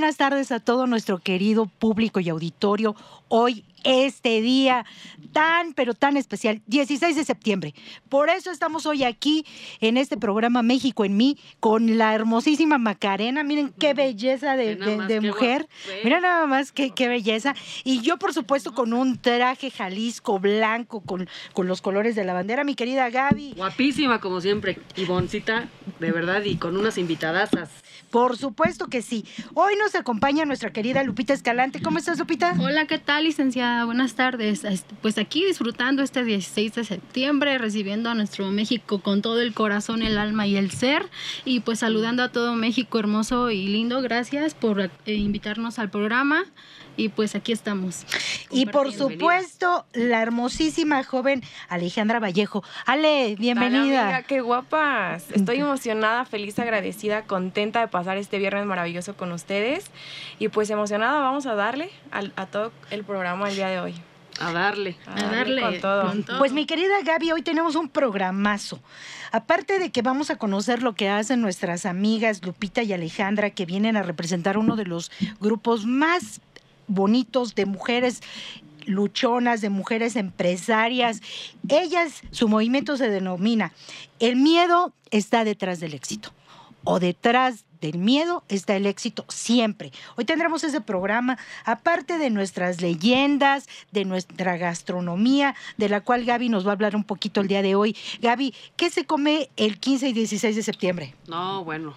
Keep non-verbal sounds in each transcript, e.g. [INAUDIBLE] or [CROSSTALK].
Buenas tardes a todo nuestro querido público y auditorio. Hoy, este día tan, pero tan especial, 16 de septiembre. Por eso estamos hoy aquí en este programa México en mí con la hermosísima Macarena. Miren qué belleza de, mujer. Mira nada más qué, qué belleza. Y yo, por supuesto, con un traje Jalisco blanco con, con los colores de la bandera, mi querida Gaby. Guapísima como siempre, Ivoncita, de verdad, y con unas invitadasas. Por supuesto que sí. Hoy nos acompaña nuestra querida Lupita Escalante. ¿Cómo estás, Lupita? Hola, ¿qué tal, licenciada? Buenas tardes. Pues aquí disfrutando este 16 de septiembre, recibiendo a nuestro México con todo el corazón, el alma y el ser. Y pues saludando a todo México hermoso y lindo. Gracias por eh, invitarnos al programa. Y pues aquí estamos. Y por supuesto, la hermosísima joven Alejandra Vallejo. Ale, Hola, bienvenida. amiga, qué guapas. Estoy emocionada, feliz, agradecida, contenta de pasar este viernes maravilloso con ustedes. Y pues emocionada, vamos a darle al- a, todo el programa el día de hoy. A darle. A darle con todo. con todo. Pues mi querida Gaby, hoy tenemos un programazo. Aparte de que vamos a conocer lo que hacen nuestras amigas Lupita y Alejandra, que vienen a representar uno de los grupos más bonitos de mujeres luchonas, de mujeres empresarias. Ellas, su movimiento se denomina El miedo está detrás del éxito o detrás del miedo está el éxito siempre. Hoy tendremos ese programa, aparte de nuestras leyendas, de nuestra gastronomía, de la cual Gaby nos va a hablar un poquito el día de hoy. Gaby, ¿qué se come el 15 y 16 de septiembre? No, bueno.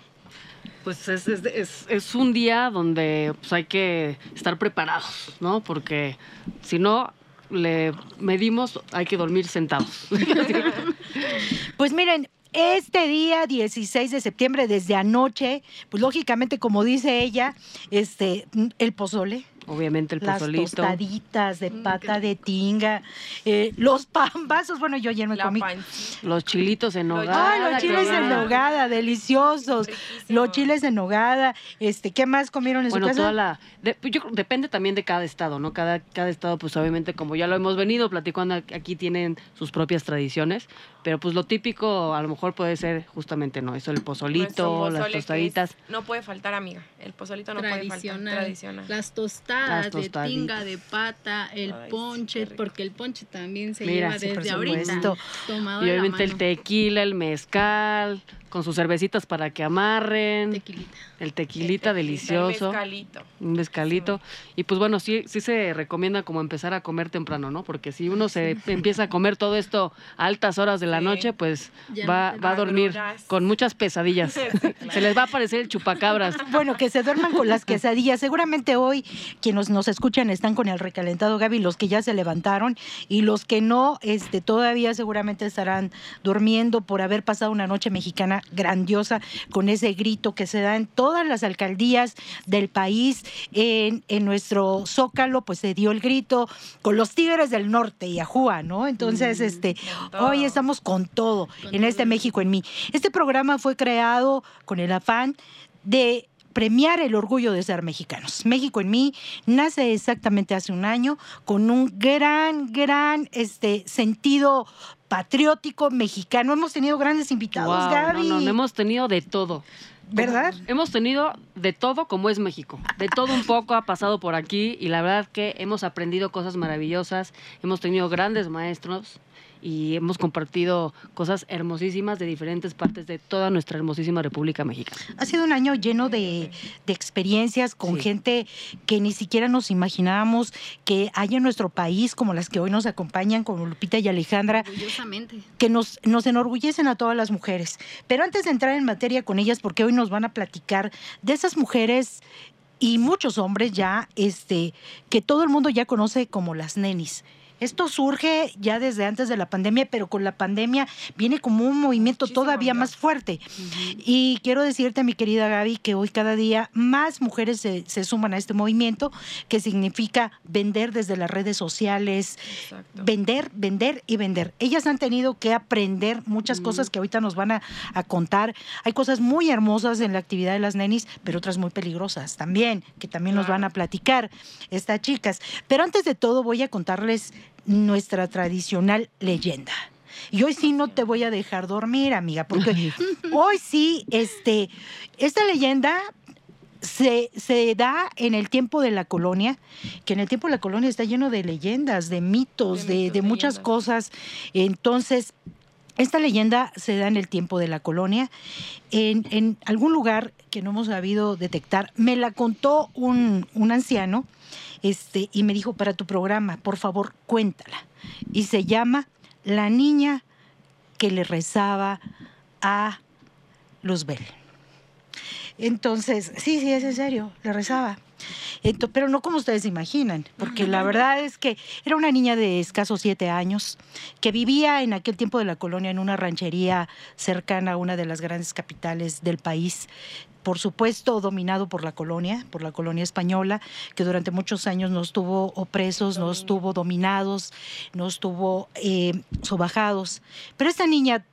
Pues es, es, es- un día donde pues, hay que estar preparados, ¿no? Porque si no le medimos, hay que dormir sentados. [LAUGHS] Pues miren, este día 16 de septiembre, desde anoche, pues lógicamente, como dice ella, este, el pozole. Obviamente el Las pozolito. tostaditas de Mm, pata de tinga, eh, los pambazos, bueno, yo ayer me comí. Los chilitos en nogada. Ay, los chiles en nogada, deliciosos. Riquísimo. Los chiles en nogada. Este, ¿qué más comieron en Bueno, su casa? toda la. de- pues yo depende también de cada estado, ¿no? Cada, cada estado, pues obviamente, como ya lo hemos venido platicando, aquí tienen sus propias tradiciones, pero pues lo típico a lo mejor puede ser justamente, ¿no? Eso, el pozolito, las tostaditas. no puede faltar, amiga. El pozolito no puede faltar. tradicional. Las tostadas Las de tinga, de pata, el Ay, ponche, porque el ponche también se Mira, lleva sí, desde ahorita. Tomado Y obviamente el tequila, el mezcal, con sus cervecitas para que amarren. Tequilita. El tequilita El delicioso. mezcalito. Un mezcalito. Y pues bueno, sí, sí se recomienda como empezar a comer temprano, ¿no? Porque si uno se empieza a comer todo esto a altas horas de la Sí. noche, pues Ya va, va a dormir Agruras. con muchas pesadillas. [LAUGHS] Se les va a aparecer el chupacabras. [LAUGHS] Bueno, que se duerman con las quesadillas. Seguramente hoy quienes nos escuchan están con el recalentado, Gaby, los que ya se levantaron y los que no, este, todavía seguramente estarán durmiendo por haber pasado una noche mexicana grandiosa con ese grito que se da en todas las alcaldías del país. En, en nuestro Zócalo, pues se dio el grito con los Tigres del Norte y Ajúa, ¿no? Entonces, Mm, este, hoy estamos con todo en este. México en mí. Este programa fue creado con el afán de premiar el orgullo de ser mexicanos. México en mí nace exactamente hace un año con un gran, gran este, sentido patriótico mexicano. Hemos tenido grandes invitados, Gaby. no, no, hemos tenido de todo. ¿Verdad? Hemos tenido de todo como es México. De todo un poco ha pasado por aquí y la verdad que hemos aprendido cosas maravillosas, hemos tenido grandes maestros y hemos compartido cosas hermosísimas de diferentes partes de toda nuestra hermosísima República Mexicana. Ha sido un año lleno de, de experiencias con gente que ni siquiera nos imaginábamos que hay en nuestro país, como las que hoy nos acompañan, como Lupita y Alejandra, que nos, nos enorgullecen a todas las mujeres. Pero antes de entrar en materia con ellas, porque hoy nos van a platicar de esas mujeres y muchos hombres ya, este, que todo el mundo ya conoce como las nenis. Esto surge ya desde antes de la pandemia, pero con la pandemia viene como un movimiento todavía más fuerte. Y quiero decirte, mi querida Gaby, que hoy cada día más mujeres se, se suman a este movimiento, que significa vender desde las redes sociales, vender, vender y vender. Ellas han tenido que aprender muchas cosas que ahorita nos van a, a contar. Hay cosas muy hermosas en la actividad de las nenis, pero otras muy peligrosas también, que también nos van a platicar estas chicas. Pero antes de todo voy a contarles nuestra tradicional leyenda. Y hoy sí no te voy a dejar dormir, amiga, porque [LAUGHS] hoy sí, este, esta leyenda se, se da en el tiempo de la colonia, que en el tiempo de la colonia está lleno de leyendas, de mitos, de, de muchas cosas. Entonces, esta leyenda se da en el tiempo de la colonia, en, en algún lugar que no hemos sabido detectar. Me la contó un, un anciano este, y me dijo, para tu programa, por favor, cuéntala. Y se llama La niña que le rezaba a Luzbel. Entonces, sí, sí, es en serio, le rezaba. Pero no como ustedes imaginan, porque la verdad es que era una niña de escasos siete años que vivía en aquel tiempo de la colonia en una ranchería cercana a una de las grandes capitales del país. Por supuesto, dominado por la colonia, por la colonia española, que durante muchos años nos tuvo opresos, nos tuvo dominados, nos tuvo eh, sobajados. Pero esta niña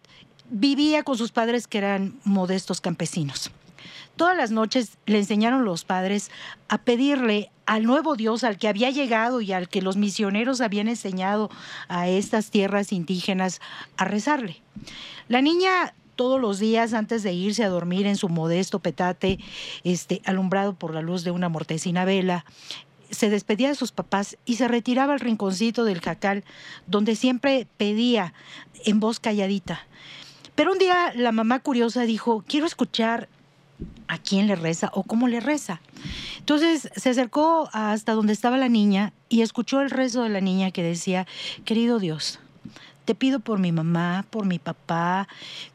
vivía con sus padres que eran modestos campesinos. Todas las noches le enseñaron los padres a pedirle al nuevo Dios al que había llegado y al que los misioneros habían enseñado a estas tierras indígenas a rezarle. La niña todos los días antes de irse a dormir en su modesto petate, este, alumbrado por la luz de una mortecina vela, se despedía de sus papás y se retiraba al rinconcito del jacal, donde siempre pedía en voz calladita. Pero un día la mamá curiosa dijo, quiero escuchar a quién le reza o cómo le reza. Entonces se acercó hasta donde estaba la niña y escuchó el rezo de la niña que decía, querido Dios, te pido por mi mamá, por mi papá,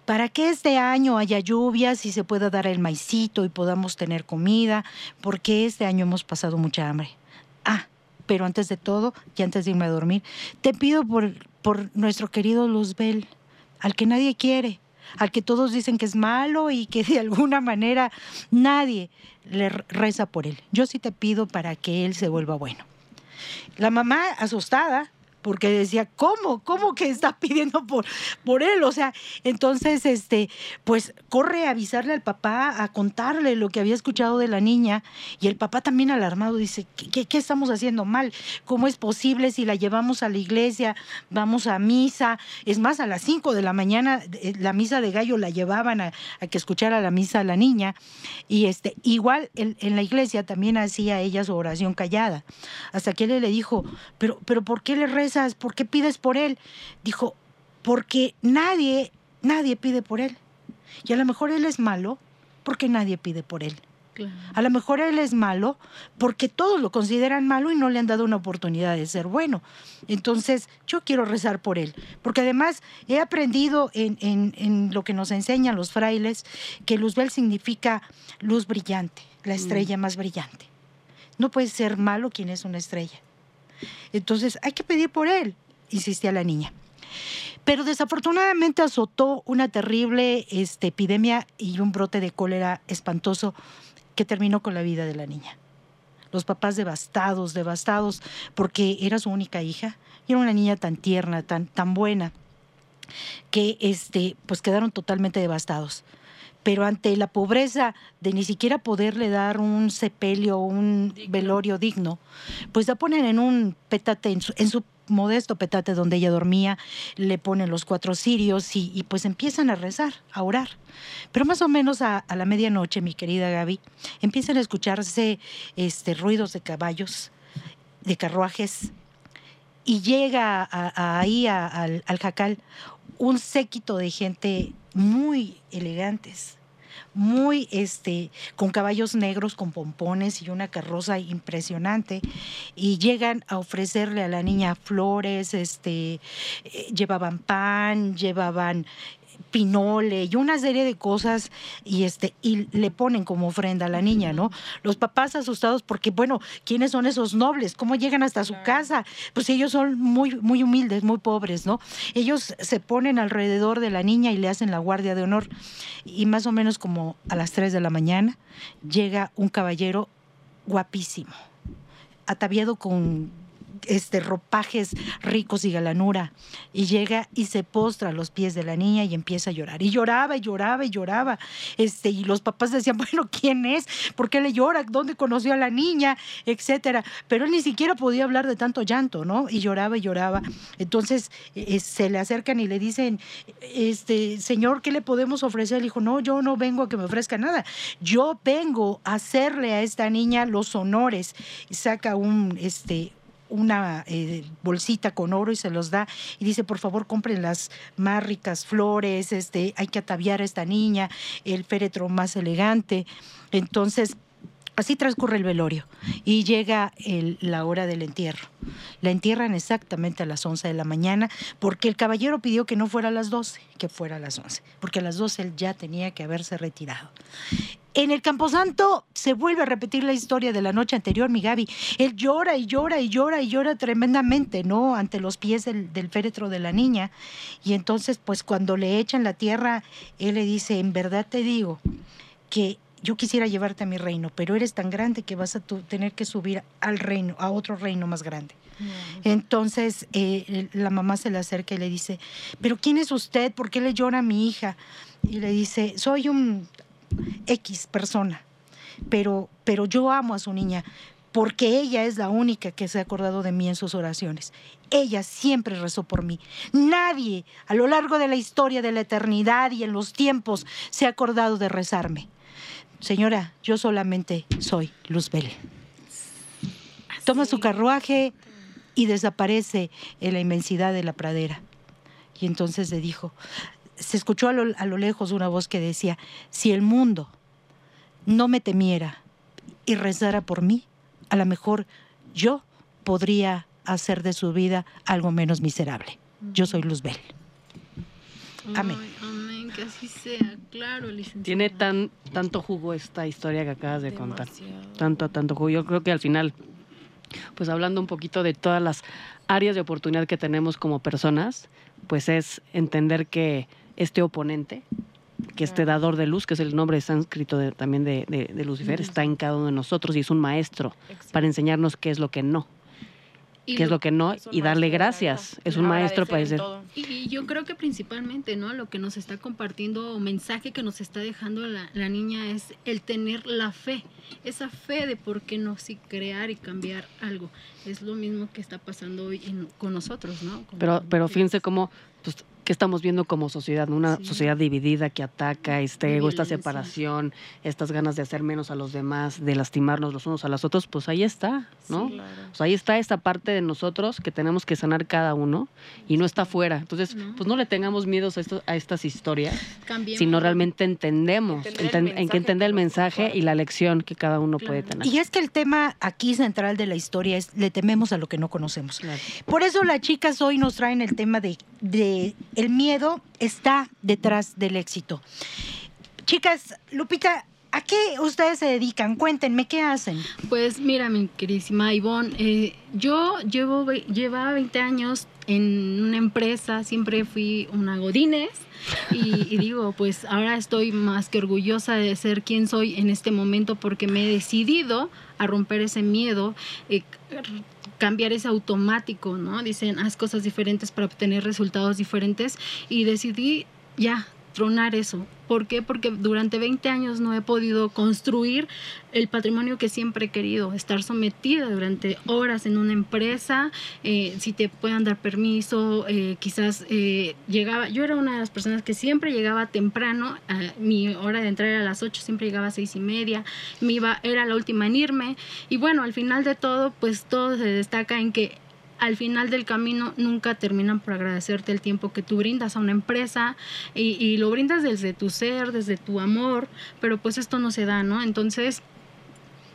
para que este año haya lluvias y se pueda dar el maicito y podamos tener comida, porque este año hemos pasado mucha hambre. Ah, pero antes de todo, y antes de irme a dormir, te pido por, por nuestro querido Luzbel, al que nadie quiere, al que todos dicen que es malo y que de alguna manera nadie le reza por él. Yo sí te pido para que él se vuelva bueno. La mamá, asustada, porque decía, ¿cómo? ¿Cómo que está [LAUGHS] pidiendo por, por él? O sea, entonces, este, pues corre a avisarle al papá, a contarle lo que había escuchado de la niña, y el papá también alarmado dice, ¿qué, qué, estamos haciendo mal? ¿Cómo es posible si la llevamos a la iglesia, vamos a misa? Es más, a las 5 de la mañana, eh, la misa de gallo la llevaban a, que escuchara la misa a la niña, y este, igual en, la iglesia también hacía ella su oración callada, hasta que él le dijo, pero, pero ¿por qué le rezas? ¿Por qué pides por él? Dijo, porque nadie, nadie pide por él. Y a lo mejor él es malo porque nadie pide por él. A lo mejor él es malo porque todos lo consideran malo y no le han dado una oportunidad de ser bueno. Entonces, yo quiero rezar por él, porque además he aprendido en, en, en lo que nos enseñan los frailes que Luzbel significa luz brillante, la estrella más brillante. No puede ser malo quien es una estrella. Entonces, hay que pedir por él, insistía la niña. Pero desafortunadamente azotó una terrible este, epidemia y un brote de cólera espantoso que terminó con la vida de la niña. Los papás devastados, devastados, porque era su única hija y era una niña tan tierna, tan, tan buena, que este, pues quedaron totalmente devastados. Pero ante la pobreza de ni siquiera poderle dar un sepelio, un velorio digno, pues la ponen en un petate, en su, en su modesto petate donde ella dormía, le ponen los cuatro cirios y, y, pues empiezan a rezar, a orar. Pero más o menos a, a, la medianoche, mi querida Gaby, empiezan a escucharse este, ruidos de caballos, de carruajes, y llega a- a- ahí al, al jacal un séquito de gente muy elegantes, muy este, con caballos negros, con pompones y una carroza impresionante, y llegan a ofrecerle a la niña flores, este, eh, llevaban pan, llevaban pinole y una serie de cosas y este y le ponen como ofrenda a la niña, ¿no? Los papás asustados porque bueno, ¿quiénes son esos nobles? ¿Cómo llegan hasta su casa? Pues ellos son muy muy humildes, muy pobres, ¿no? Ellos se ponen alrededor de la niña y le hacen la guardia de honor y más o menos como a las 3 de la mañana llega un caballero guapísimo, ataviado con este ropajes ricos y galanura. Y llega y se postra a los pies de la niña y empieza a llorar. Y lloraba y lloraba y lloraba. Este y los papás decían [LAUGHS] bueno quién es por qué le llora dónde conoció a la niña etcétera. Pero él ni siquiera podía hablar de tanto llanto no y lloraba y lloraba. Entonces eh, se le acercan y le dicen este señor qué le podemos ofrecer le dijo no yo no vengo a que me ofrezca nada. Yo vengo a hacerle a esta niña los honores y saca un este una eh, bolsita con oro y se los da y dice por favor compren las más ricas flores este hay que ataviar a esta niña el féretro más elegante entonces Así transcurre el velorio y llega la hora del entierro. La entierran exactamente a las 11 de la mañana porque el caballero pidió que no fuera a las 12, que fuera a las 11, porque a las 12 él ya tenía que haberse retirado. En el Camposanto se vuelve a repetir la historia de la noche anterior, mi Gaby. Él llora y llora y llora y llora tremendamente, ¿no? Ante los pies del, del féretro de la niña. Y entonces, pues cuando le echan la tierra, él le dice, en verdad te digo que yo quisiera llevarte a mi reino, pero eres tan grande que vas a tu- tener que subir al reino, a otro reino más grande. Entonces eh, la mamá se le acerca y le dice, pero ¿quién es usted? ¿Por qué le llora a mi hija? Y le dice, soy un X persona, pero, pero yo amo a su niña porque ella es la única que se ha acordado de mí en sus oraciones. Ella siempre rezó por mí. Nadie a lo largo de la historia de la eternidad y en los tiempos se ha acordado de rezarme. Señora, yo solamente soy Luzbel. Toma su carruaje y desaparece en la inmensidad de la pradera. Y entonces le dijo, se escuchó a lo, a lo lejos una voz que decía, si el mundo no me temiera y rezara por mí, a lo mejor yo podría hacer de su vida algo menos miserable. Yo soy Luzbel. Amén. Que así sea, claro, licenciada. Tiene tan tanto jugo esta historia que acabas de contar. Tanto, tanto jugo. Yo creo que al final, pues hablando un poquito de todas las áreas de oportunidad que tenemos como personas, pues es entender que este oponente, que este dador de luz, que es el nombre sánscrito de- también de, de- de Lucifer, está en cada uno de nosotros y es un maestro para enseñarnos qué es lo que no, qué es lo- que no y darle gracias. Es un maestro para decir, Y, y yo creo que principalmente, ¿no? Lo que nos está compartiendo, o mensaje que nos está dejando la, la niña es el tener la fe. Esa fe de por qué no sí crear y cambiar algo. Es lo mismo que está pasando hoy en- con nosotros, ¿no? Como Pero, pero fíjense cómo, pues, ¿qué estamos viendo como sociedad? Una sociedad dividida que ataca este ego, esta separación, estas ganas de hacer menos a los demás, de lastimarnos los unos a los otros, pues ahí está, ¿no? O sea, ahí está esta parte de nosotros que tenemos que sanar cada uno y no está afuera. Entonces, pues no le tengamos miedo a, esto- a estas historias, [LAUGHS] Cambiemos. sino realmente entendemos, Entender el enten- en que entender el mensaje y la lección que cada uno puede tener. Y es que el tema aquí central de la historia es le tememos a lo que no conocemos. Por eso las chicas hoy nos traen el tema de, de el miedo está detrás del éxito. Chicas, Lupita, ¿a qué ustedes se dedican? Cuéntenme, ¿qué hacen? Pues mira, mi queridísima Ivonne, eh, yo llevo, llevaba 20 años en una empresa, siempre fui una godines y, y digo, pues ahora estoy más que orgullosa de ser quien soy en este momento porque me he decidido a romper ese miedo, eh, cambiar ese automático, ¿no? Dicen, haz cosas diferentes para obtener resultados diferentes y decidí ya tronar eso. ¿Por qué? Porque durante 20 años no he podido construir el patrimonio que siempre he querido, estar sometida durante horas en una empresa, eh, si te puedan dar permiso, eh, quizás eh, llegaba, yo era una de las personas que siempre llegaba temprano, mi hora de entrar era a las 8, siempre llegaba a seis y media, me iba, era la última en irme, y bueno, al final de todo, pues todo se destaca en que al final del camino nunca terminan por agradecerte el tiempo que tú brindas a una empresa y, y lo brindas desde tu ser, desde tu amor, pero pues esto no se da, ¿no? Entonces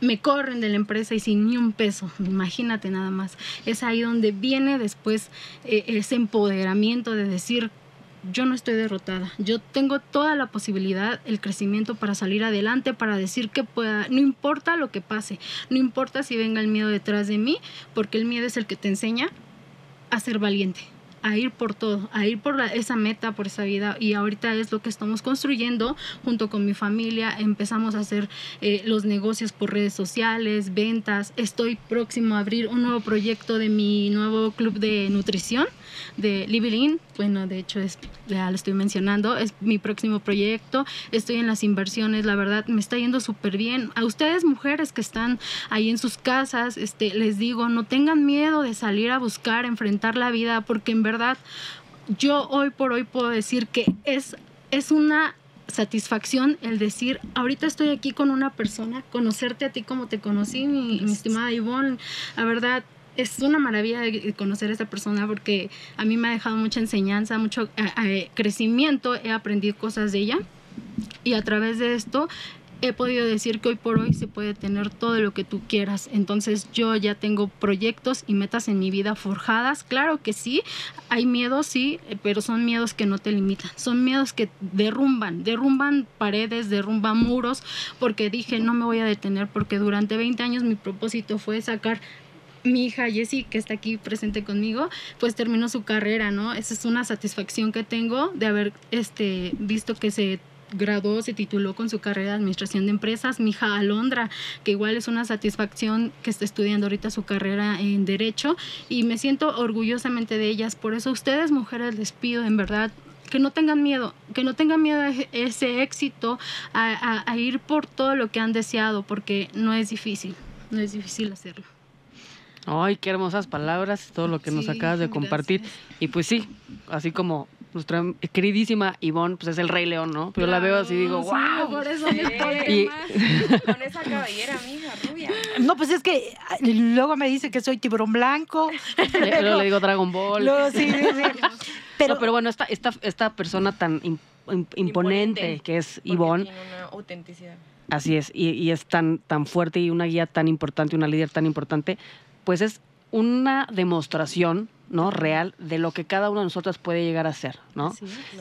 me corren de la empresa y sin ni un peso, [LAUGHS] imagínate nada más. Es ahí donde viene después eh, ese empoderamiento de decir, yo no estoy derrotada, yo tengo toda la posibilidad, el crecimiento para salir adelante, para decir que pueda, no importa lo que pase, no importa si venga el miedo detrás de mí, porque el miedo es el que te enseña a ser valiente a ir por todo, a ir por la- esa meta, por esa vida. Y ahorita es lo que estamos construyendo junto con mi familia. Empezamos a hacer eh, los negocios por redes sociales, ventas. Estoy próximo a abrir un nuevo proyecto de mi nuevo club de nutrición, de Libilin. Bueno, de hecho, es, ya lo estoy mencionando, es mi próximo proyecto. Estoy en las inversiones, la verdad, me está yendo súper bien. A ustedes, mujeres que están ahí en sus casas, este, les digo, no tengan miedo de salir a buscar, enfrentar la vida, porque en verdad yo hoy por hoy puedo decir que es, es una satisfacción el decir, ahorita estoy aquí con una persona, conocerte a ti como te conocí, mi, mi estimada Ivonne, la verdad es una maravilla conocer a esta persona porque a mí me ha dejado mucha enseñanza, mucho eh, eh, crecimiento, he aprendido cosas de ella y a través de esto he podido decir que hoy por hoy se puede tener todo lo que tú quieras. Entonces yo ya tengo proyectos y metas en mi vida forjadas. Claro que sí, hay miedos, sí, eh, pero son miedos que no te limitan. Son miedos que derrumban, derrumban paredes, derrumban muros, porque dije, no me voy a detener, porque durante 20 años mi propósito fue sacar mi hija Jessie, que está aquí presente conmigo, pues terminó su carrera, ¿no? Esa es una satisfacción que tengo de haber este, visto que se graduó, se tituló con su carrera de administración de empresas. Mi hija Alondra, que igual es una satisfacción que está estudiando ahorita su carrera en Derecho y me siento orgullosamente de ellas. Por eso ustedes, mujeres, les pido en verdad que no tengan miedo, que no tengan miedo a ese- ese éxito, a ir por todo lo que han deseado, porque no es difícil, no es difícil hacerlo. Ay, qué hermosas palabras, todo lo que nos Sí, acabas de compartir. Y pues sí, así como nuestra queridísima Ivonne, pues es el Rey León, ¿no? Pero yo la veo así y digo, Sí, wow. por eso me Y- [LAUGHS] Con esa cabellera, mija, rubia. No, pues es que luego me dice que soy tiburón blanco. [LAUGHS] Luego le digo Dragon Ball. Luego sí, sí, sí. [LAUGHS] Pero, pero bueno, esta, esta, esta persona tan im- im- imponente, que es Ivonne, Tiene una autenticidad. Así es, y, y es tan, tan fuerte y una guía tan importante, una líder tan importante, pues es una demostración, ¿no? Real de lo que cada una de nosotras puede llegar a ser, ¿no?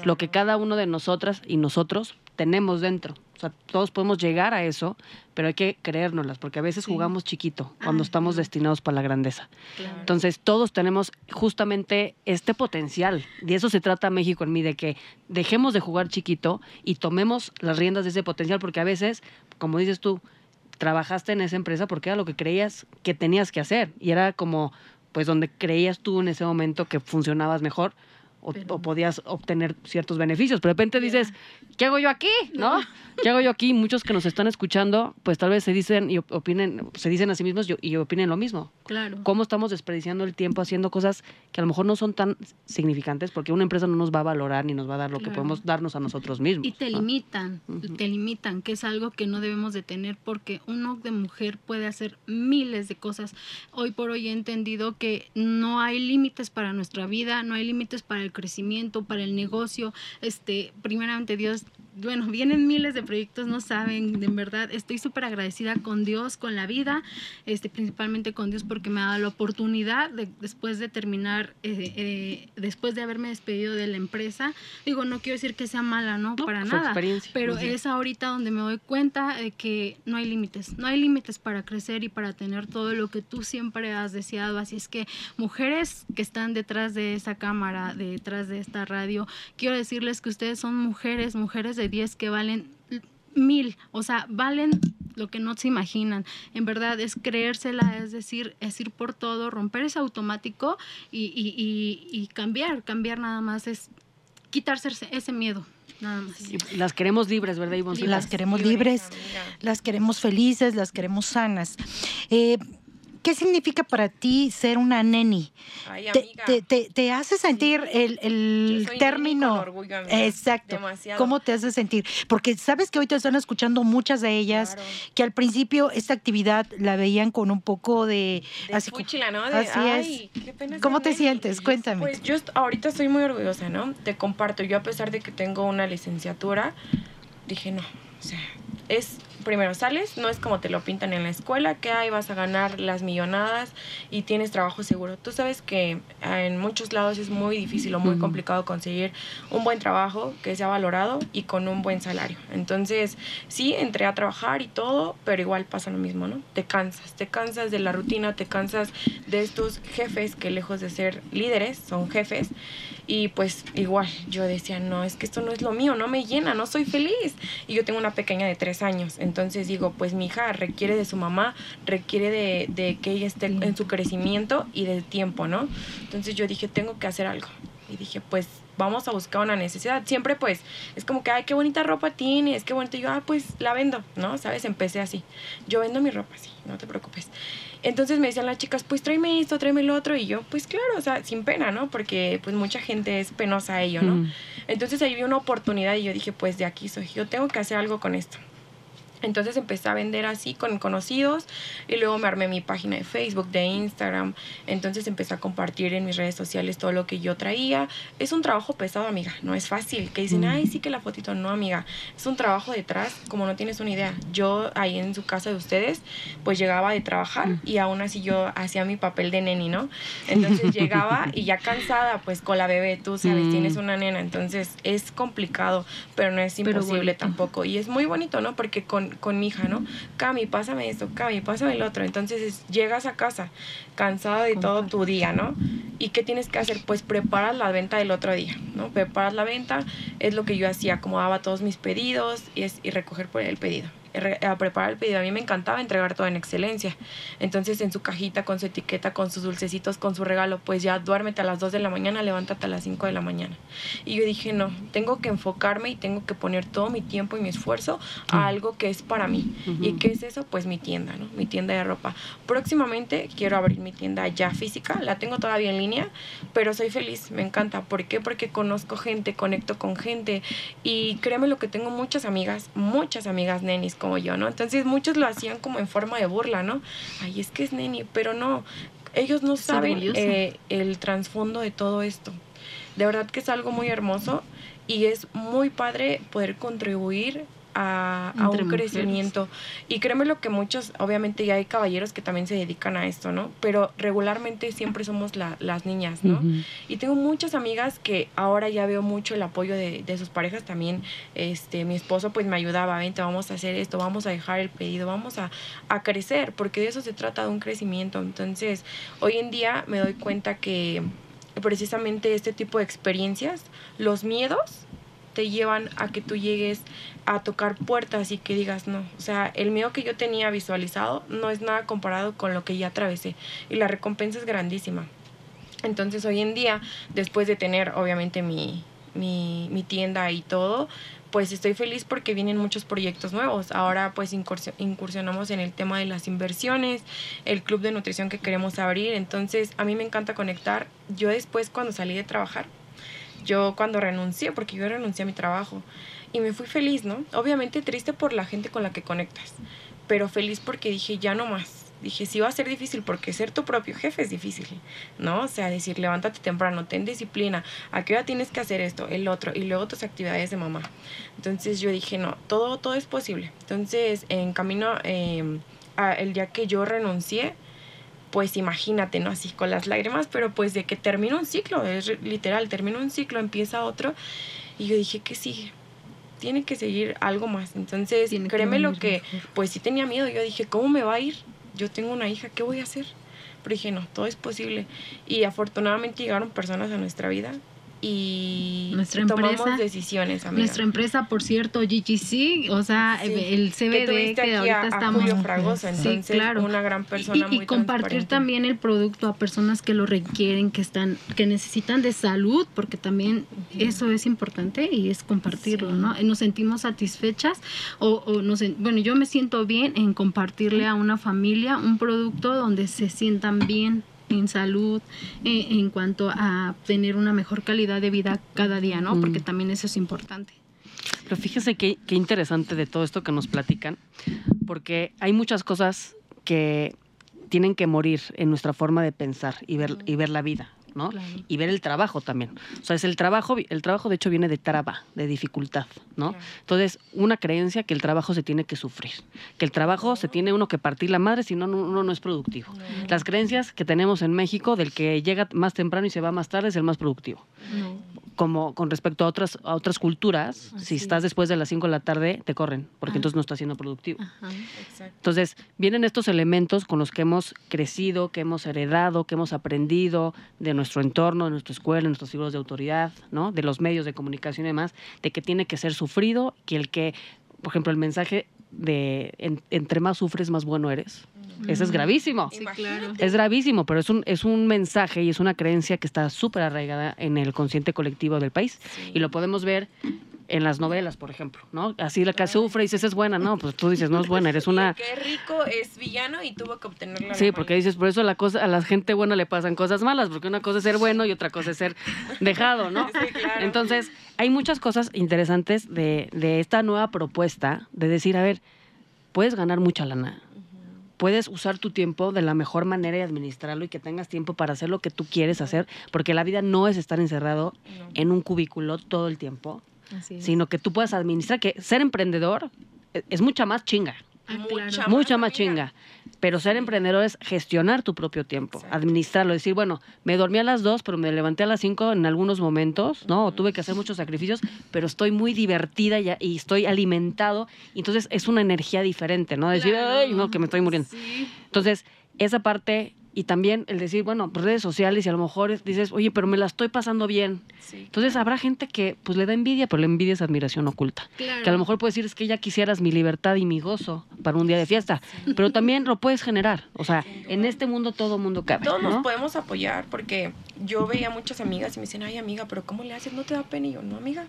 Lo que cada uno de nosotras y nosotros tenemos dentro. O sea, todos podemos llegar a eso, pero hay que creérnoslas, porque a veces jugamos chiquito cuando estamos destinados para la grandeza. Entonces, todos tenemos justamente este potencial. De eso se trata México en mí, de que dejemos de jugar chiquito y tomemos las riendas de ese potencial, porque a veces, como dices tú, trabajaste en esa empresa porque era lo que creías que tenías que hacer y era como, pues, donde creías tú en ese momento que funcionabas mejor. O, o podías obtener ciertos beneficios, pero de repente dices, ¿qué hago yo aquí? ¿No? ¿Qué hago yo aquí? Muchos que nos están escuchando, pues tal vez se dicen y op- opinen, se dicen a sí mismos y, opinen lo mismo Claro. cómo estamos desperdiciando el tiempo haciendo cosas que a lo mejor no son tan significantes porque una empresa no nos va a valorar ni nos va a dar lo que Claro. podemos darnos a nosotros mismos. Y te ¿no? limitan, te limitan, que es algo que no debemos de tener porque uno de mujer puede hacer miles de cosas. Hoy por hoy he entendido que no hay límites para nuestra vida, no hay límites para el crecimiento, para el negocio. Este, primeramente Dios, bueno, vienen miles de proyectos, no saben, de verdad, estoy súper agradecida con Dios, con la vida, este, principalmente con Dios porque me ha dado la oportunidad de, después de terminar, eh, eh, después de haberme despedido de la empresa, digo, no quiero decir que sea mala, ¿no? Para fue nada. Pero Ujú. es ahorita donde me doy cuenta de que no hay límites, no hay límites para crecer y para tener todo lo que tú siempre has deseado. Así es que mujeres que están detrás de esa cámara, detrás de esta radio, quiero decirles que ustedes son mujeres, mujeres de 10 que valen mil, o sea, valen lo que no se imaginan. En verdad es creérsela, es decir, es ir por todo, romper ese automático y, y- y- y cambiar, cambiar nada más es quitarse ese- miedo, nada más. Las queremos libres, ¿verdad, Ivonne? Las queremos libres, las queremos felices, las queremos sanas. Eh, ¿qué significa para ti ser una neni? Ay, Te, amiga. te, te- te hace sentir el, el soy término. neni con orgullo, amiga. Exacto. Demasiado. ¿Cómo te hace sentir? Porque sabes que hoy te están escuchando muchas de ellas Claro. que al principio esta actividad la veían con un poco de. De así fúchila, ¿no? De, así ay, es. qué pena ser ¿Cómo te neni. sientes? Cuéntame. Pues yo ahorita estoy muy orgullosa, ¿no? Te comparto, yo a pesar de que tengo una licenciatura, dije, no, o sea, es, primero sales, no es como te lo pintan en la escuela, que ahí vas a ganar las millonadas y tienes trabajo seguro. Tú sabes que ah, en muchos lados es muy difícil o muy complicado conseguir un buen trabajo que sea valorado y con un buen salario. Entonces, sí, entré a trabajar y todo, pero igual pasa lo mismo, ¿no? Te cansas, te cansas de la rutina, te cansas de estos jefes que lejos de ser líderes, son jefes. Y pues igual, yo decía, no, es que esto no es lo mío, no me llena, no soy feliz. Y yo tengo una pequeña de tres años, entonces digo, pues mi hija requiere de su mamá, requiere de, que ella esté en su crecimiento y del tiempo, ¿no? Entonces yo dije, tengo que hacer algo. Y dije, pues vamos a buscar una necesidad. Siempre pues es como que, ay, qué bonita ropa tienes, qué bonito. Yo, ah, pues la vendo, ¿no? ¿Sabes? Empecé así. Yo vendo mi ropa, sí, no te preocupes. Entonces me decían las chicas, pues tráeme esto, tráeme lo otro. Y yo, pues claro, o sea, sin pena, ¿no? Porque pues mucha gente es penosa a ello, ¿no? Mm. Entonces ahí vi una oportunidad y yo dije, pues de aquí soy, yo tengo que hacer algo con esto. Entonces empecé a vender así con conocidos y luego me armé mi página de Facebook, de Instagram. Entonces empecé a compartir en mis redes sociales todo lo que yo traía. Es un trabajo pesado, amiga, no es fácil. Que dicen, ay, sí que la fotito, no, amiga. Es un trabajo detrás, como no tienes una idea. Yo ahí en su casa de ustedes, pues llegaba de trabajar y aún así yo hacía mi papel de neni, ¿no? Entonces [LAUGHS] llegaba y ya cansada, pues con la bebé, tú sabes, tienes una nena. Entonces es complicado, pero no es imposible tampoco. Y es muy bonito, ¿no? Porque con, con mi hija, ¿no? Cami, pásame esto, Cami, pásame el otro. Entonces es- llegas a casa cansada de todo tu día, ¿no? ¿Y qué tienes que hacer? Pues preparas la venta del otro día, ¿no? Preparas la venta, es lo que yo hacía, acomodaba todos mis pedidos y, es, y recoger por el pedido. A preparar el pedido. A mí me encantaba entregar todo en excelencia. Entonces, en su cajita, con su etiqueta, con sus dulcecitos, con su regalo, pues ya duérmete a las 2 de la mañana, levántate a las 5 de la mañana. Y yo dije, no, tengo que enfocarme y tengo que poner todo mi tiempo y mi esfuerzo a algo que es para mí. ¿Y qué es eso? Pues mi tienda, ¿no? Mi tienda de ropa. Próximamente quiero abrir mi tienda ya física, la tengo todavía en línea, pero soy feliz, me encanta. ¿Por qué? Porque conozco gente, conecto con gente y créeme lo que tengo muchas amigas, muchas amigas nenis como yo, ¿no? Entonces muchos lo hacían como en forma de burla, ¿no? Ay, es que es neni, pero no, ellos no Es saben eh, el trasfondo de todo esto. De verdad que es algo muy hermoso y es muy padre poder contribuir a, a un mujeres. crecimiento. Y créeme lo que muchos, obviamente ya hay caballeros que también se dedican a esto, ¿no? Pero regularmente siempre somos la- las niñas, ¿no? Ujú. Y tengo muchas amigas que ahora ya veo mucho el apoyo de, de sus parejas también. Este, mi esposo pues me ayudaba, vente, vamos a hacer esto, vamos a dejar el pedido, vamos a, a crecer, porque de eso se trata, de un crecimiento. Entonces, hoy en día me doy cuenta que precisamente este tipo de experiencias, los miedos te llevan a que tú llegues a tocar puertas y que digas no. O sea, el miedo que yo tenía visualizado no es nada comparado con lo que ya atravesé. Y la recompensa es grandísima. Entonces hoy en día, después de tener obviamente mi, mi, mi tienda y todo, pues estoy feliz porque vienen muchos proyectos nuevos. Ahora pues incursi- incursionamos en el tema de las inversiones, el club de nutrición que queremos abrir. Entonces a mí me encanta conectar. Yo después cuando salí de trabajar, yo cuando renuncié, porque yo renuncié a mi trabajo y me fui feliz, ¿no? Obviamente triste por la gente con la que conectas, pero feliz porque dije, ya no más. Dije, sí va a ser difícil porque ser tu propio jefe es difícil, ¿no? O sea, decir, levántate temprano, ten disciplina, a qué hora tienes que hacer esto, el otro, y luego tus actividades de mamá. Entonces yo dije, no, todo, todo es posible. Entonces, en camino, eh, el día que yo renuncié, pues imagínate, ¿no? Así con las lágrimas, pero pues de que termina un ciclo, es literal, termina un ciclo, empieza otro, y yo dije, ¿qué sigue? Tiene que seguir algo más. Entonces, Tiene que créeme lo que, pues sí tenía miedo, yo dije, ¿cómo me va a ir? Yo tengo una hija, ¿qué voy a hacer? Pero dije, no, todo es posible. Y afortunadamente llegaron personas a nuestra vida y Nuestra tomamos empresa- decisiones, amiga. Nuestra empresa, por cierto, GGC, o sea, Sí, el CBD que, aquí ahorita a- a estamos. Julio Fragoso, Sí, claro. una gran Y- persona y, muy compartir también el producto a personas que lo requieren, que están, que necesitan de salud, porque también eso es importante y es compartirlo, ¿no? Nos sentimos satisfechas o, o nos, bueno, yo me siento bien en compartirle a una familia un producto donde se sientan bien en salud, eh, en cuanto a tener una mejor calidad de vida cada día, ¿no? Porque Mm. también eso es importante. Pero fíjese qué, qué interesante de todo esto que nos platican, porque hay muchas cosas que tienen que morir en nuestra forma de pensar y ver, y ver la vida, ¿no? Y ver el trabajo también. O sea, es el trabajo, el trabajo de hecho viene de traba, de dificultad, ¿no? Entonces, una creencia que el trabajo se tiene que sufrir, que el trabajo se tiene uno que partir la madre, si no, no- uno no es productivo. Las creencias que tenemos en México del que llega más temprano y se va más tarde es el más productivo como con respecto a otras a otras culturas, si estás después de las 5 de la tarde, te corren, porque entonces no estás siendo productivo. Exacto. Entonces, vienen estos elementos con los que hemos crecido, que hemos heredado, que hemos aprendido de nuestro entorno, de nuestra escuela, de nuestros figuras de autoridad, ¿no? De los medios de comunicación y demás, de que tiene que ser sufrido, que el que, por ejemplo, el mensaje de en- entre más sufres, más bueno eres. Eso es gravísimo. Sí, claro. Es gravísimo, pero es un, es un mensaje y es una creencia que está súper arraigada en el consciente colectivo del país. Y lo podemos ver en las novelas, por ejemplo, ¿no? Así la que sufre y dices, es buena, no, pues tú dices, no es buena, eres [LAUGHS] una... Qué rico es villano y tuvo que obtenerlo. Sí, porque dices, por eso la cosa, a la gente buena le pasan cosas malas, porque una cosa es ser bueno y otra cosa es ser [LAUGHS] dejado, ¿no? Sí, claro. Entonces, hay muchas cosas interesantes de, de esta nueva propuesta, de decir, a ver, puedes ganar mucha lana, puedes usar tu tiempo de la mejor manera y administrarlo y que tengas tiempo para hacer lo que tú quieres hacer, porque la vida no es estar encerrado en un cubículo todo el tiempo. Sino que tú puedas administrar, que ser emprendedor es, es mucha más chinga, Ah, claro. mucha más chinga. Pero ser emprendedor es gestionar tu propio tiempo, administrarlo, decir, bueno, me dormí a las dos, pero me levanté a las cinco en algunos momentos, ¿no? O tuve que hacer muchos sacrificios, pero estoy muy divertida y, y estoy alimentado. Y entonces es una energía diferente, ¿no? Decir, ay, no, que me estoy muriendo. Entonces, esa parte y también el decir, bueno, pues, redes sociales y a lo mejor es- dices, oye, pero me la estoy pasando bien. Entonces habrá gente que pues le da envidia, pero la envidia es admiración oculta. Claro. Que a lo mejor puedes decir, es que ya quisieras mi libertad y mi gozo para un día de fiesta, pero también lo puedes generar. O sea, en este mundo todo mundo cabe. Todos nos ¿no? podemos apoyar porque yo veía muchas amigas y me decían, ay amiga, pero ¿cómo le haces? ¿No te da pena? Y yo, no amiga,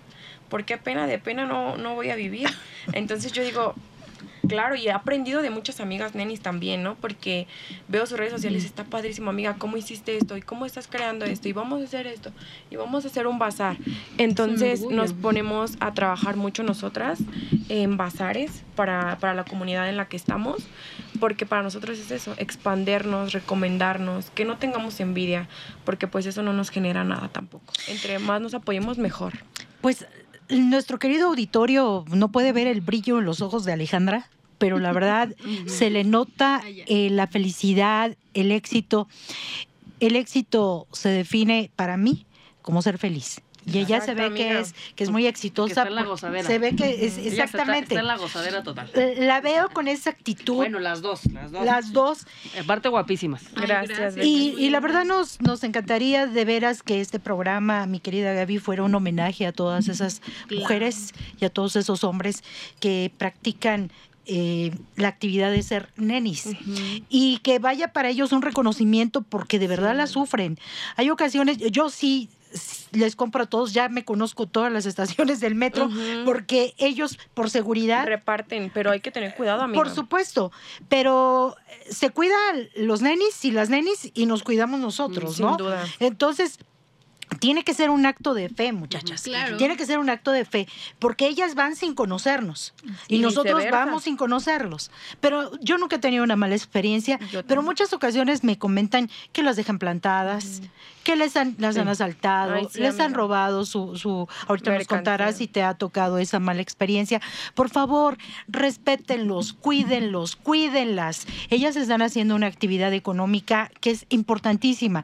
¿por qué pena? De pena no, no voy a vivir. [LAUGHS] Entonces yo digo, claro, y he aprendido de muchas amigas nenis también, ¿no? Porque veo sus redes sociales, está padrísimo, amiga, ¿cómo hiciste esto? ¿Y cómo estás creando esto? Y vamos a hacer esto. Y vamos a hacer un bazar. Entonces nos ponemos a trabajar mucho nosotras en bazares para, para la comunidad en la que estamos, porque para nosotros es eso, expandernos, recomendarnos, que no tengamos envidia, porque pues eso no nos genera nada tampoco. Entre más nos apoyemos, mejor. Pues nuestro querido auditorio no puede ver el brillo en los ojos de Alejandra, pero la verdad [LAUGHS] se le nota eh, la felicidad, el éxito. El éxito se define para mí como ser feliz. Y ella se ve que es, que es muy exitosa. Que está en la gozadera. Se ve que es Ella está- exactamente. Está, en la gozadera total. Eh, La veo con esa actitud. Bueno, las dos, las dos. las dos. Aparte guapísimas. Ay, Gracias, Y, y la verdad nos, nos encantaría de veras que este programa, mi querida Gaby, fuera un homenaje a todas esas Claro. mujeres y a todos esos hombres que practican eh, la actividad de ser nenis y que vaya para ellos un reconocimiento porque de verdad la sufren. Hay ocasiones, yo sí les compro a todos, ya me conozco todas las estaciones del metro porque ellos por seguridad Reparten, pero hay que tener cuidado, amiga. por supuesto, pero eh, se cuidan los nenis y las nenis y nos cuidamos nosotros, Sin ¿no? duda. Entonces, tiene que ser un acto de fe, muchachas. Claro. Tiene que ser un acto de fe, porque ellas van sin conocernos y Y nosotros vamos sin conocerlos. Pero yo nunca he tenido una mala experiencia, pero muchas ocasiones me comentan que las dejan plantadas, que les han, las han asaltado, Ay, sí, les han robado su, su ahorita nos contarás si te ha tocado esa mala experiencia. Por favor, respétenlos, cuídenlos, cuídenlas. Ellas están haciendo una actividad económica que es importantísima.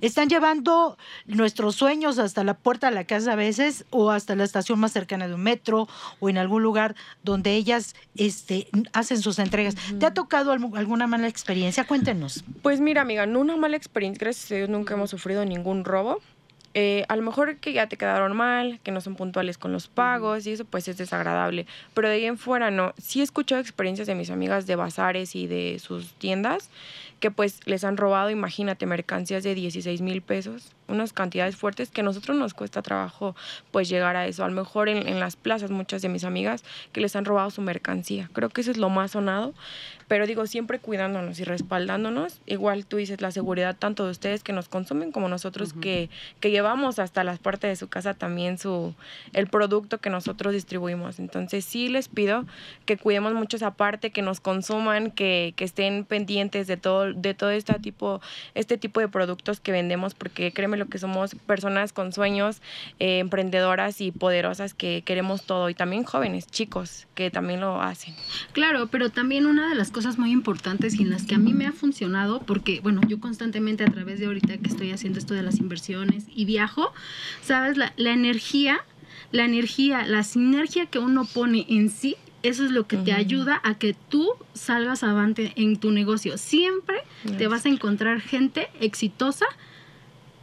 Están llevando nuestros sueños hasta la puerta de la casa a veces o hasta la estación más cercana de un metro o en algún lugar donde ellas este, hacen sus entregas. ¿Te ha tocado algu- alguna mala experiencia? Cuéntenos. Pues mira, amiga, no una mala experiencia, gracias a Dios nunca hemos sufrido ningún robo. eh, a lo mejor que ya te quedaron mal, que no son puntuales con los pagos y eso pues es desagradable. Pero de ahí en fuera no. Sí he escuchado experiencias de mis amigas de bazares y de sus tiendas que pues les han robado, imagínate, mercancías de 16 mil pesos, unas cantidades fuertes que a nosotros nos cuesta trabajo pues llegar a eso. A lo mejor en, en las plazas muchas de mis amigas que les han robado su mercancía. Creo que eso es lo más sonado, pero digo, siempre cuidándonos y respaldándonos. Igual tú dices la seguridad tanto de ustedes que nos consumen como nosotros que, que llevamos hasta las puertas de su casa también su, el producto que nosotros distribuimos. Entonces sí les pido que cuidemos mucho esa parte, que nos consuman, que, que estén pendientes de todo, de todo este tipo, este tipo de productos que vendemos, porque créeme lo que somos personas con sueños, eh, emprendedoras y poderosas que queremos todo, y también jóvenes, chicos, que también lo hacen. Claro, pero también una de las cosas muy importantes y en las que a mí me ha funcionado, porque bueno, yo constantemente a través de ahorita que estoy haciendo esto de las inversiones y viajo, sabes, la, la energía, la energía, la sinergia que uno pone en sí, eso es lo que te ayuda a que tú salgas avante en tu negocio. Siempre te vas a encontrar gente exitosa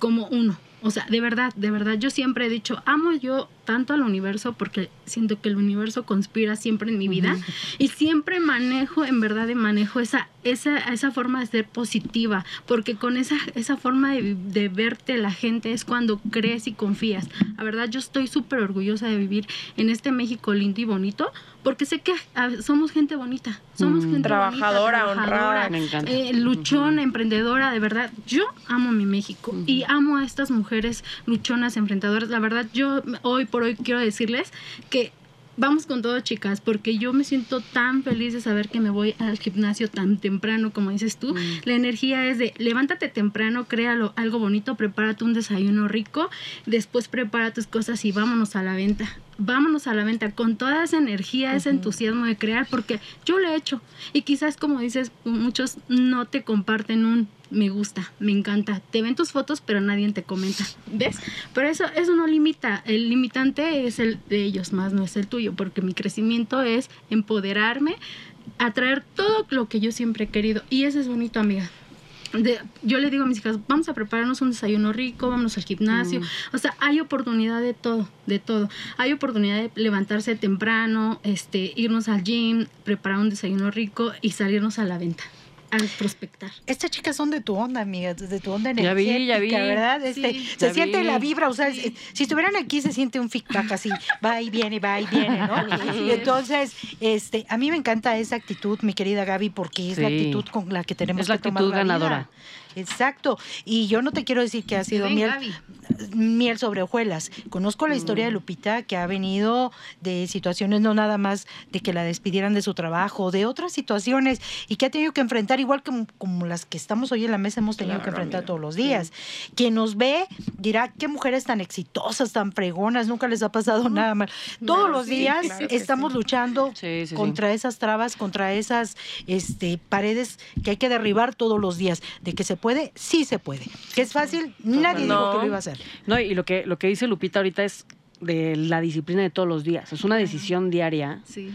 como uno. O sea, de verdad, de verdad, yo siempre he dicho, amo yo tanto al universo porque siento que el universo conspira siempre en mi vida y siempre manejo, en verdad, de manejo esa, esa, esa forma de ser positiva, porque con esa, esa forma de, de verte la gente es cuando crees y confías. La verdad, yo estoy súper orgullosa de vivir en este México lindo y bonito, porque sé que ah, somos gente bonita, somos gente Trabajadora, bonita, honrada. Me encanta. eh, luchona, emprendedora, de verdad. Yo amo mi México y amo a estas mujeres luchonas, enfrentadoras. La verdad, yo hoy por hoy quiero decirles que vamos con todo, chicas, porque yo me siento tan feliz de saber que me voy al gimnasio tan temprano, como dices tú. La energía es de levántate temprano, créalo algo bonito, prepárate un desayuno rico, después prepara tus cosas y vámonos a la venta. Vámonos a la venta con toda esa energía, ese entusiasmo de crear, porque yo lo he hecho. Y quizás, como dices, muchos no te comparten un me gusta, me encanta. Te ven tus fotos, pero nadie te comenta. ¿Ves? Pero eso, eso no limita. El limitante es el de ellos más, no es el tuyo, porque mi crecimiento es empoderarme, atraer todo lo que yo siempre he querido. Y eso es bonito, amiga. De- yo le digo a mis hijas, vamos a prepararnos un desayuno rico, vámonos al gimnasio. O sea, hay oportunidad de todo, de todo. Hay oportunidad de levantarse temprano, este, irnos al gym, preparar un desayuno rico y salirnos a la venta, a prospectar. Estas chicas son de tu onda, amiga, de tu onda Ya vi, energética, ya vi. ¿verdad? Este, Sí, se ya siente vi. la vibra, o sea, si estuvieran aquí se siente un feedback así, va y viene, va y viene, ¿no? [LAUGHS] Y entonces, este, a mí me encanta esa actitud, mi querida Gaby, porque es la actitud con la que tenemos Es la que tomar actitud la vida. Exacto. Y yo no te quiero decir que ha sido Ven, miel, Gaby. miel sobre hojuelas. Conozco la historia de Lupita que ha venido de situaciones no nada más de que la despidieran de su trabajo, de otras situaciones y que ha tenido que enfrentar igual que como las que estamos hoy en la mesa hemos tenido que enfrentar todos los días. Quien nos ve dirá qué mujeres tan exitosas, tan fregonas, nunca les ha pasado nada mal. Todos los sí, días claro estamos sí. luchando Sí, sí, sí. contra esas trabas, contra esas este, paredes que hay que derribar todos los días. De que se puede, sí se puede. Que es fácil, nadie dijo No. que lo iba a hacer. No, y lo que, lo que dice Lupita ahorita es de la disciplina de todos los días. Es una decisión diaria Sí.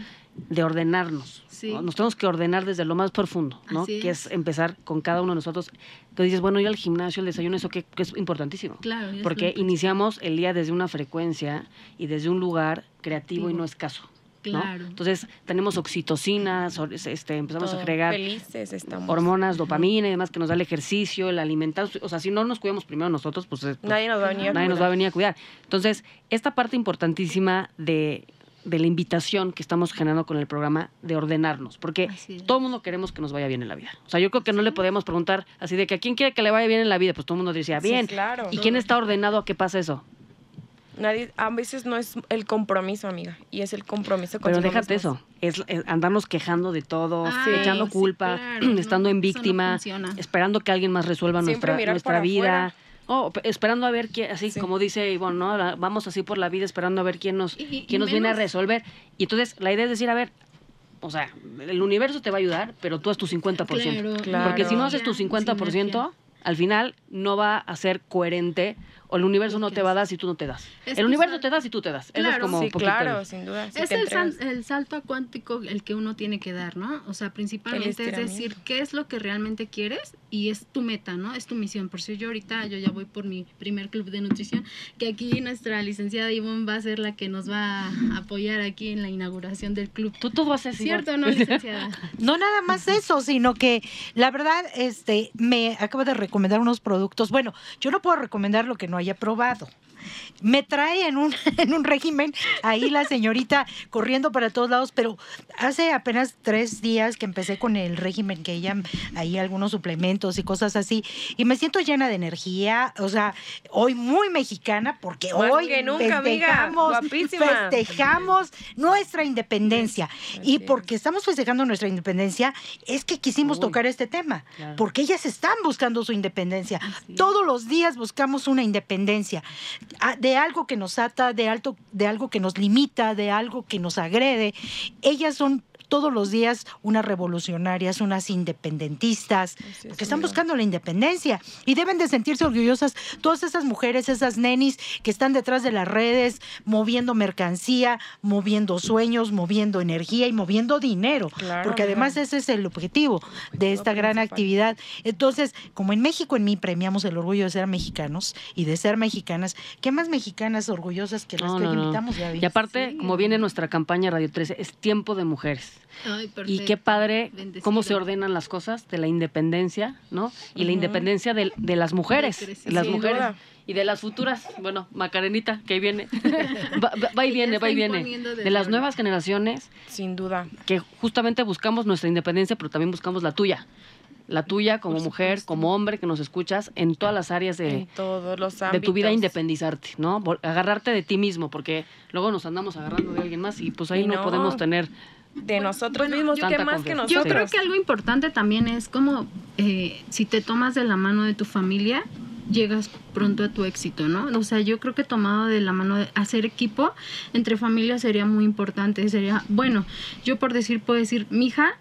de ordenarnos. Sí. ¿no? Nos tenemos que ordenar desde lo más profundo, ¿no? Así Que es. es empezar con cada uno de nosotros. Que dices, bueno, ir al gimnasio, el desayuno, eso que, que es importantísimo. Claro, Porque iniciamos el día desde una frecuencia y desde un lugar creativo y no escaso. ¿No? Claro. Entonces tenemos oxitocina, so- este, empezamos a agregar hormonas, dopamina y demás que nos da el ejercicio, el alimentar. O sea, si no nos cuidamos primero nosotros, pues, pues, Nadie nos va a venir a nadie nos cuidar. va a venir a cuidar. Entonces, esta parte importantísima de, de la invitación que estamos generando con el programa de ordenarnos, porque todo el mundo queremos que nos vaya bien en la vida. O sea, yo creo que no le podemos preguntar así de que a quién quiere que le vaya bien en la vida, pues todo el mundo decía, Sí, bien. claro. ¿Y quién está ordenado a que pase eso? Nadie, a veces no es el compromiso, amiga, y es el compromiso con Pero déjate eso, es, es andarnos quejando de todo, echando sí, culpa, claro, [CLEARS THROAT] no, estando en no víctima, esperando que alguien más resuelva Siempre nuestra, nuestra vida. afuera. Oh, pe- esperando a ver quién, así Sí. como dice Ivonne, ¿no? Vamos así por la vida esperando a ver quién nos, Y- y- quién y nos viene a resolver. Y entonces la idea es decir, a ver, o sea, el universo te va a ayudar, pero tú haz tu 50%. Claro, Claro. Porque si no haces tu Sinergia, 50%, al final no va a ser coherente o el universo no te va a dar si tú no te das. Es el universo sal- te da si tú te das. Eso es como un Sí, poquito claro, el- sin duda. si es el, sal- el salto cuántico el que uno tiene que dar, ¿no? O sea, principalmente es decir, ¿qué es lo que realmente quieres? Y es tu meta, ¿no? Es tu misión. Por si yo ahorita, yo ya voy por mi primer club de nutrición, que aquí nuestra licenciada Ivonne va a ser la que nos va a apoyar aquí en la inauguración del club. Tú todo haces igual. ¿Cierto o no, licenciada? [LAUGHS] No nada más eso, sino que la verdad, este, me acaba de recomendar unos productos. Bueno, yo no puedo recomendar lo que no haya probado. Me trae en un, [LAUGHS] en un régimen ahí la señorita corriendo para todos lados, pero hace apenas tres días que empecé con el régimen, que ella ahí algunos suplementos y cosas así, y me siento llena de energía, o sea, hoy muy mexicana, porque Más hoy que nunca, amiga. festejamos, Guapísima. festejamos nuestra independencia. Y porque estamos festejando nuestra independencia, es que quisimos Uy, tocar este tema, claro. porque ellas están buscando su independencia. Todos los días buscamos una independencia ah, de algo que nos ata, de, alto, de algo que nos limita, de algo que nos agrede. Ellas son todos los días unas revolucionarias, unas independentistas, es, porque están buscando la independencia y deben de sentirse orgullosas todas esas mujeres, esas nenis que están detrás de las redes, moviendo mercancía, moviendo sueños, moviendo energía y moviendo dinero, Claro, porque además ese es el objetivo de esta gran principal. actividad. Entonces, como en México en mí premiamos el orgullo de ser mexicanos y de ser mexicanas, ¿qué más mexicanas orgullosas que las No, que hoy no, invitamos? Y aparte, Sí. como viene nuestra campaña Radio 13, es tiempo de mujeres. Ay, Y qué padre Bendecida. cómo se ordenan las cosas de la independencia, ¿no? Y la independencia de, de las mujeres, De las mujeres duda. y de las futuras. Bueno, Macarenita, que ahí viene. va, va- y [LAUGHS] viene, va y viene. De las nuevas generaciones Sin duda. que justamente buscamos nuestra independencia, pero también buscamos la tuya. La tuya como mujer, como hombre que nos escuchas en todas las áreas de, en todos los de tu vida independizarte, ¿no? Agarrarte de ti mismo, porque luego nos andamos agarrando de alguien más y pues ahí Y no, no. podemos tener De nosotros bueno, mismos, yo- ¿qué Tanta más que nosotros? Yo creo que algo importante también es como eh, si te tomas de la mano de tu familia, llegas pronto a tu éxito, ¿no? O sea, yo creo que tomado de la mano de hacer equipo entre familias sería muy importante. Sería, bueno, yo por decir, puedo decir, mi hija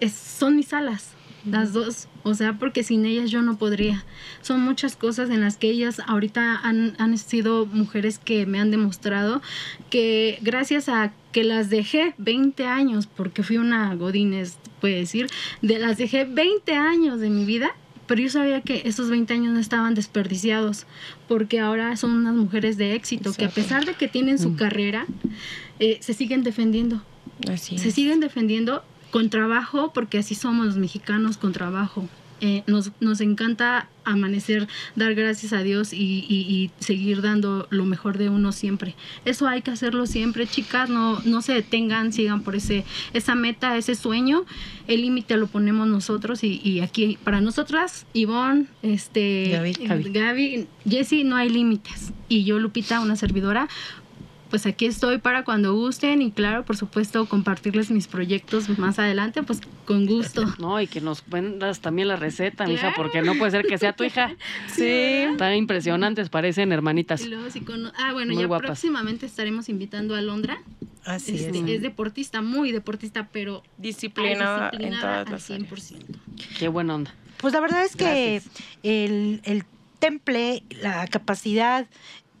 es, son mis alas, las dos. O sea, porque sin ellas yo no podría. Son muchas cosas en las que ellas ahorita han, han sido mujeres que me han demostrado que gracias a que las dejé 20 años, porque fui una Godínez, puede decir, de las dejé 20 años de mi vida, pero yo sabía que esos 20 años no estaban desperdiciados, porque ahora son unas mujeres de éxito, que a pesar de que tienen su carrera, eh, se siguen defendiendo Así se es. siguen defendiendo con trabajo, porque así somos los mexicanos con trabajo. Eh, nos, nos encanta amanecer, dar gracias a Dios y, y- y seguir dando lo mejor de uno siempre. Eso hay que hacerlo siempre, chicas, no, no se detengan, sigan por ese, esa meta, ese sueño. El límite lo ponemos nosotros y, y aquí para nosotras, Ivonne, este, Gaby. Gaby, Gaby, Jessie, no hay límites. Y yo, Lupita, una servidora, pues aquí estoy para cuando gusten y claro, por supuesto, compartirles mis proyectos más adelante, pues con gusto. No, y que nos vendas también la receta, mija, Claro. porque no puede ser que sea tu hija. [LAUGHS] Sí. Tan impresionantes, parecen hermanitas. Y luego, si cono- ah, bueno, Muy ya guapas. próximamente estaremos invitando a Londra. Así es. Este, es deportista, muy deportista, pero Disciplinada en todas al las áreas. 100%. Qué buena onda. Pues la verdad es que el, el temple, la capacidad,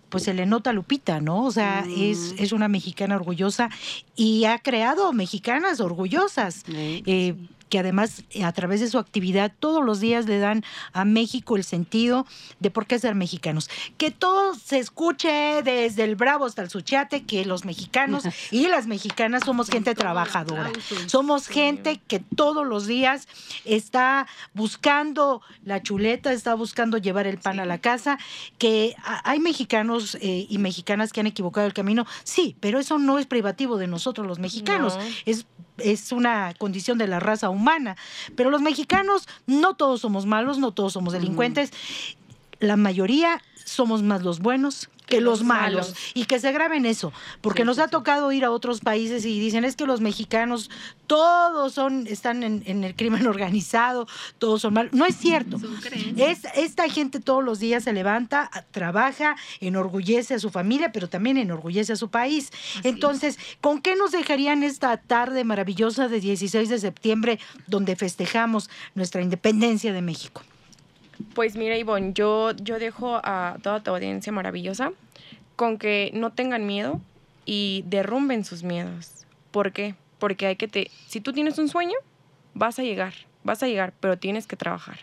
pues se le nota Lupita, ¿no? O sea, es, es una mexicana orgullosa y ha creado mexicanas orgullosas. Sí. eh, que además eh, a través de su actividad todos los días le dan a México el sentido de por qué ser mexicanos. Que todo se escuche desde el Bravo hasta el Suchiate, que los mexicanos [LAUGHS] y las mexicanas somos gente trabajadora. Somos gente que todos los días está buscando la chuleta, está buscando llevar el pan a la casa, que hay mexicanos eh, y mexicanas que han equivocado el camino, sí, pero eso no es privativo de nosotros los mexicanos, No. es, es una condición de la raza humana, pero los mexicanos no todos somos malos, no todos somos delincuentes, la mayoría somos más los buenos que los malos. Y que se graben eso, porque Sí, nos sí, ha tocado ir a otros países y dicen, es que los mexicanos todos son, están en, en el crimen [LAUGHS] organizado, todos son malos. No es cierto. Es, esta gente todos los días se levanta, trabaja, enorgullece a su familia, pero también enorgullece a su país. Así Entonces, ¿con qué nos dejarían esta tarde maravillosa de 16 de septiembre donde festejamos nuestra independencia de México? Pues mira, Ivonne, yo, yo dejo a toda tu audiencia maravillosa con que no tengan miedo y derrumben sus miedos. ¿Por qué? Porque hay que te... Si tú tienes un sueño, vas a llegar, vas a llegar, pero tienes que trabajar.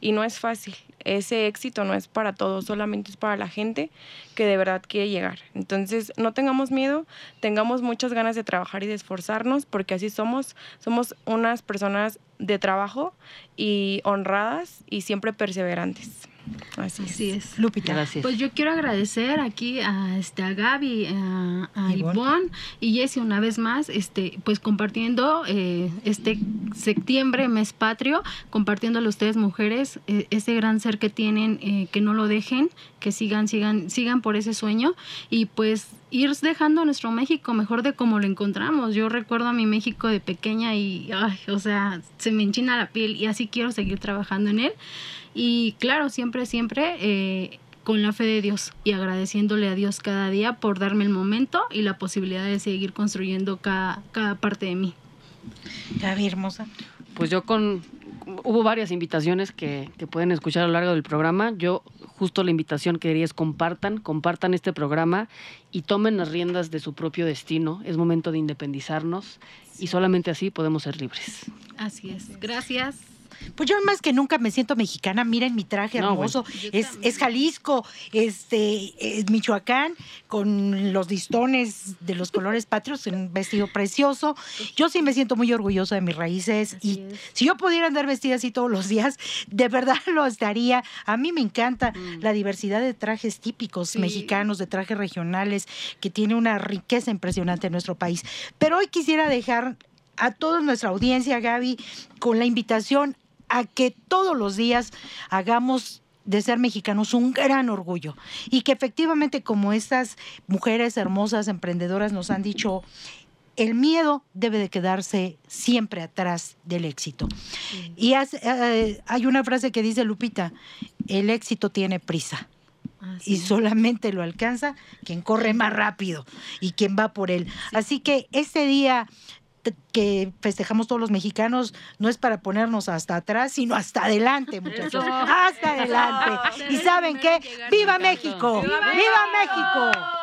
Y no es fácil. Ese éxito no es para todos, solamente es para la gente que de verdad quiere llegar. Entonces, no tengamos miedo, tengamos muchas ganas de trabajar y de esforzarnos, porque así somos. Somos unas personas de trabajo y honradas y siempre perseverantes. Así, Así es. Lupita. Gracias. Pues yo quiero agradecer aquí a, este, a Gaby, a, a Ivonne. Ivonne y Jessie una vez más, este, pues compartiendo eh, este septiembre, mes patrio, compartiéndole a ustedes mujeres eh, ese gran ser que tienen, eh, que no lo dejen, que sigan, sigan, sigan por ese sueño y pues ir dejando nuestro México mejor de como lo encontramos. Yo recuerdo a mi México de pequeña y, ay, o sea, se me enchina la piel y así quiero seguir trabajando en él. Y claro, siempre, siempre eh, con la fe de Dios y agradeciéndole a Dios cada día por darme el momento y la posibilidad de seguir construyendo cada, cada parte de mí. Gaby, hermosa. Pues yo con... Hubo varias invitaciones que, que pueden escuchar a lo largo del programa. Yo justo la invitación que quería es compartan, compartan este programa y tomen las riendas de su propio destino. Es momento de independizarnos y solamente así podemos ser libres. Así es. Gracias. Pues yo más que nunca me siento mexicana. Miren mi traje No, hermoso. bueno. Es, Jalisco, este, es Michoacán, con los listones de los colores patrios, en un vestido precioso. Yo sí me siento muy orgullosa de mis raíces. Así y es. si yo pudiera andar vestida así todos los días, de verdad [LAUGHS] lo estaría. A mí me encanta la diversidad de trajes típicos Sí. mexicanos, de trajes regionales, que tiene una riqueza impresionante en nuestro país. Pero hoy quisiera dejar a toda nuestra audiencia, Gaby, con la invitación a que todos los días hagamos de ser mexicanos un gran orgullo. Y que efectivamente como estas mujeres hermosas emprendedoras nos han dicho el miedo debe de quedarse siempre atrás del éxito. Y eh, hay una frase que dice Lupita, el éxito tiene prisa y solamente lo alcanza quien corre más rápido y quien va por él. Así que este día que festejamos todos los mexicanos no es para ponernos hasta atrás, sino hasta adelante, muchachos. Eso. Hasta adelante. ¿Y saben qué? ¡Viva México! ¡Viva México!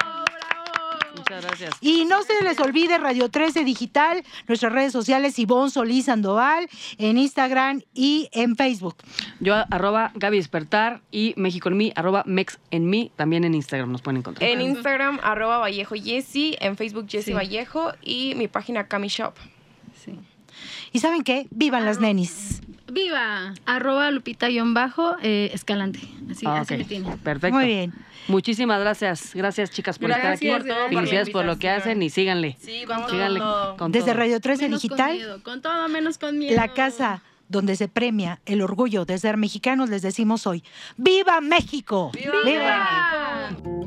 Muchas gracias. Y no se les olvide Radio 13 Digital, nuestras redes sociales, Ivonne Solís Sandoval, en Instagram y en Facebook. Yo arroba Gaby Despertar y México en mí, arroba Mex en mí, también en Instagram nos pueden encontrar. En Instagram, arroba Vallejo Yesi, en Facebook Yesi Sí. Vallejo y mi página Cami Shop. Sí. ¿Y saben qué? ¡Vivan las nenis! ¡Viva! Arroba Lupita-bajo eh, Escalante. Así, Ah, así me tiene. Perfecto. Muy bien. Muchísimas gracias. Gracias, chicas, por estar aquí. Gracias por Felicidades por lo que hacen y síganle. Sí, vamos síganle todo. con Desde todo. Radio 13 Menos con Digital. miedo, con todo menos con miedo. La casa donde se premia el orgullo de ser mexicanos, les decimos hoy, ¡Viva México! ¡Viva México!